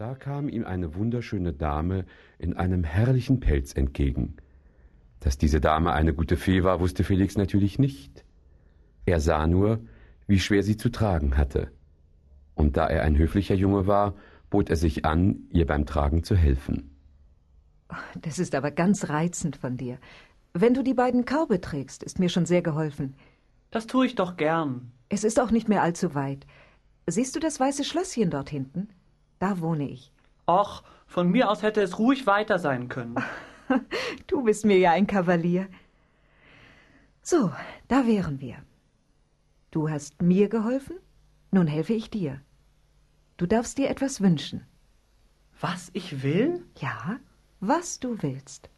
Da kam ihm eine wunderschöne Dame in einem herrlichen Pelz entgegen. Dass diese Dame eine gute Fee war, wusste Felix natürlich nicht. Er sah nur, wie schwer sie zu tragen hatte. Und da er ein höflicher Junge war, bot er sich an, ihr beim Tragen zu helfen. Das ist aber ganz reizend von dir. Wenn du die beiden Körbe trägst, ist mir schon sehr geholfen. Das tue ich doch gern. Es ist auch nicht mehr allzu weit. Siehst du das weiße Schlösschen dort hinten? Da wohne ich. Och, von mir aus hätte es ruhig weiter sein können. du bist mir ja ein Kavalier. So, da wären wir. Du hast mir geholfen, nun helfe ich dir. Du darfst dir etwas wünschen. Was ich will? Ja, was du willst.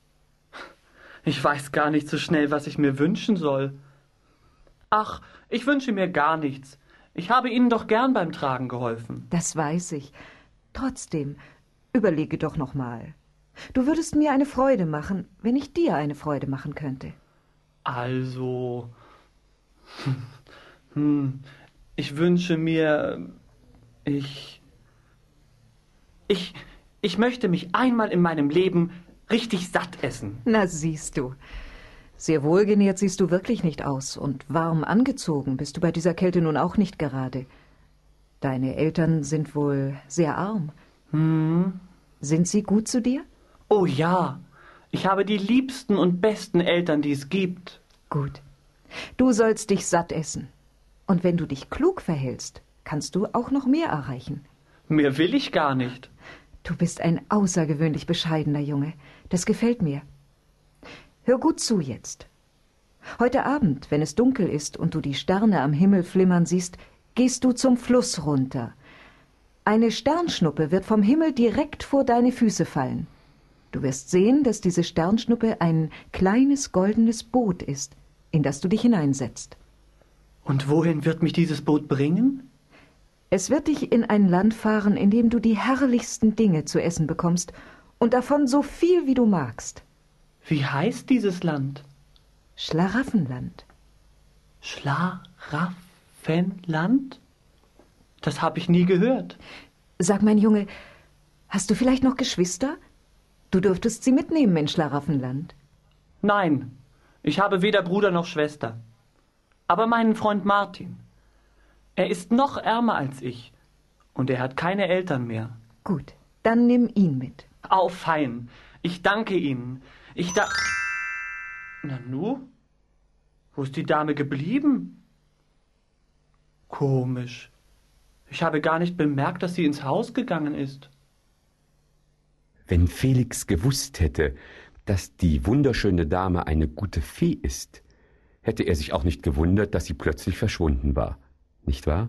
Ich weiß gar nicht so schnell, was ich mir wünschen soll. Ach, ich wünsche mir gar nichts. Ich habe Ihnen doch gern beim Tragen geholfen. Das weiß ich. Trotzdem, überlege doch noch mal. Du würdest mir eine Freude machen, wenn ich dir eine Freude machen könnte. Also. Hm, ich wünsche mir. Ich. Ich. Ich möchte mich einmal in meinem Leben richtig satt essen. Na, siehst du. Sehr wohlgenährt siehst du wirklich nicht aus und warm angezogen bist du bei dieser Kälte nun auch nicht gerade. Deine Eltern sind wohl sehr arm. Hm. Sind sie gut zu dir? Oh ja. Ich habe die liebsten und besten Eltern, die es gibt. Gut. Du sollst dich satt essen. Und wenn du dich klug verhältst, kannst du auch noch mehr erreichen. Mehr will ich gar nicht. Du bist ein außergewöhnlich bescheidener Junge. Das gefällt mir. Hör gut zu jetzt. Heute Abend, wenn es dunkel ist und du die Sterne am Himmel flimmern siehst, gehst du zum Fluss runter. Eine Sternschnuppe wird vom Himmel direkt vor deine Füße fallen. Du wirst sehen, dass diese Sternschnuppe ein kleines goldenes Boot ist, in das du dich hineinsetzt. Und wohin wird mich dieses Boot bringen? Es wird dich in ein Land fahren, in dem du die herrlichsten Dinge zu essen bekommst und davon so viel wie du magst. Wie heißt dieses Land? Schlaraffenland. Schlaraffenland? Fenland? Das habe ich nie gehört. Sag, mein Junge, hast du vielleicht noch Geschwister? Du dürftest sie mitnehmen in Schlaraffenland. Nein, ich habe weder Bruder noch Schwester. Aber meinen Freund Martin. Er ist noch ärmer als ich. Und er hat keine Eltern mehr. Gut, dann nimm ihn mit. Au, fein. Ich danke Ihnen. Ich da. Nanu? Wo ist die Dame geblieben? Komisch. Ich habe gar nicht bemerkt, dass sie ins Haus gegangen ist. Wenn Felix gewusst hätte, dass die wunderschöne Dame eine gute Fee ist, hätte er sich auch nicht gewundert, dass sie plötzlich verschwunden war. Nicht wahr?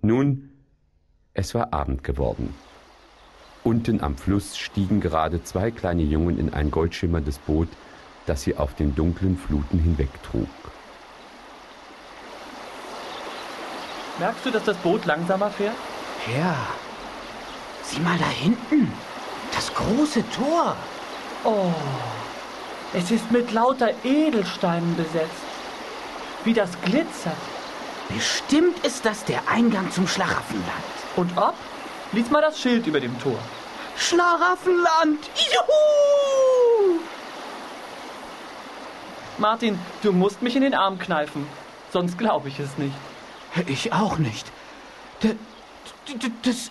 Nun, es war Abend geworden. Unten am Fluss stiegen gerade zwei kleine Jungen in ein goldschimmerndes Boot, das sie auf den dunklen Fluten hinwegtrug. Merkst du, dass das Boot langsamer fährt? Ja. Sieh mal da hinten. Das große Tor. Oh. Es ist mit lauter Edelsteinen besetzt. Wie das glitzert. Bestimmt ist das der Eingang zum Schlaraffenland. Und ob? Lies mal das Schild über dem Tor. Schlaraffenland! Juhu! Martin, du musst mich in den Arm kneifen. Sonst glaube ich es nicht. Ich auch nicht. Das, das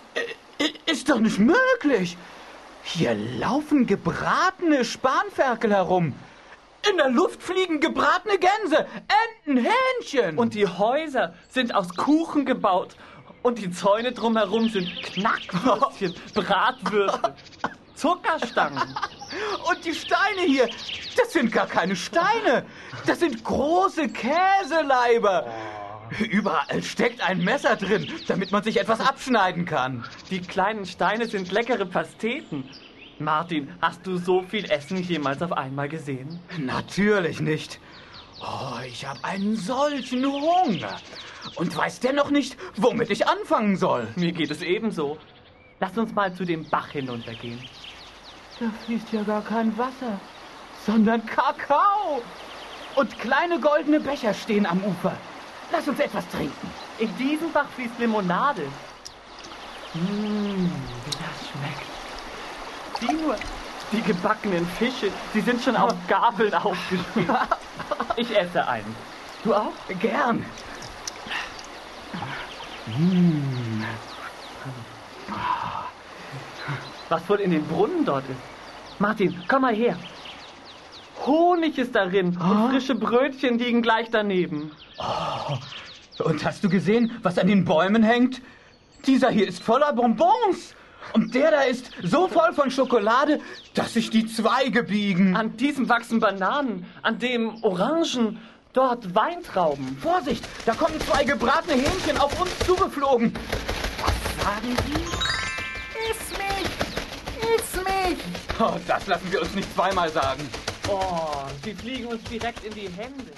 ist doch nicht möglich. Hier laufen gebratene Spanferkel herum. In der Luft fliegen gebratene Gänse, Enten, Hähnchen. Und die Häuser sind aus Kuchen gebaut. Und die Zäune drumherum sind Knackwürstchen, Bratwürste, Zuckerstangen. Und die Steine hier, das sind gar keine Steine. Das sind große Käseleiber. Überall steckt ein Messer drin, damit man sich etwas abschneiden kann. Die kleinen Steine sind leckere Pasteten. Martin, hast du so viel Essen jemals auf einmal gesehen? Natürlich nicht. Oh, ich habe einen solchen Hunger. Und weiß dennoch nicht, womit ich anfangen soll. Mir geht es ebenso. Lass uns mal zu dem Bach hinuntergehen. Da fließt ja gar kein Wasser, sondern Kakao. Und kleine goldene Becher stehen am Ufer. Lass uns etwas trinken. In diesem Bach fließt Limonade. Mmh, wie das nur. Die gebackenen Fische, die sind schon auf Gabeln aufgeschrieben. Ich esse einen. Du auch? Gern. Was wohl in den Brunnen dort ist. Martin, komm mal her. Honig ist darin und frische Brötchen liegen gleich daneben. Und hast du gesehen, was an den Bäumen hängt? Dieser hier ist voller Bonbons. Und der da ist so voll von Schokolade, dass sich die Zweige biegen. An diesem wachsen Bananen, an dem Orangen, dort Weintrauben. Vorsicht, da kommen zwei gebratene Hähnchen auf uns zugeflogen. Was sagen die? Iss mich! Iss mich! Oh, das lassen wir uns nicht zweimal sagen. Oh, sie fliegen uns direkt in die Hände.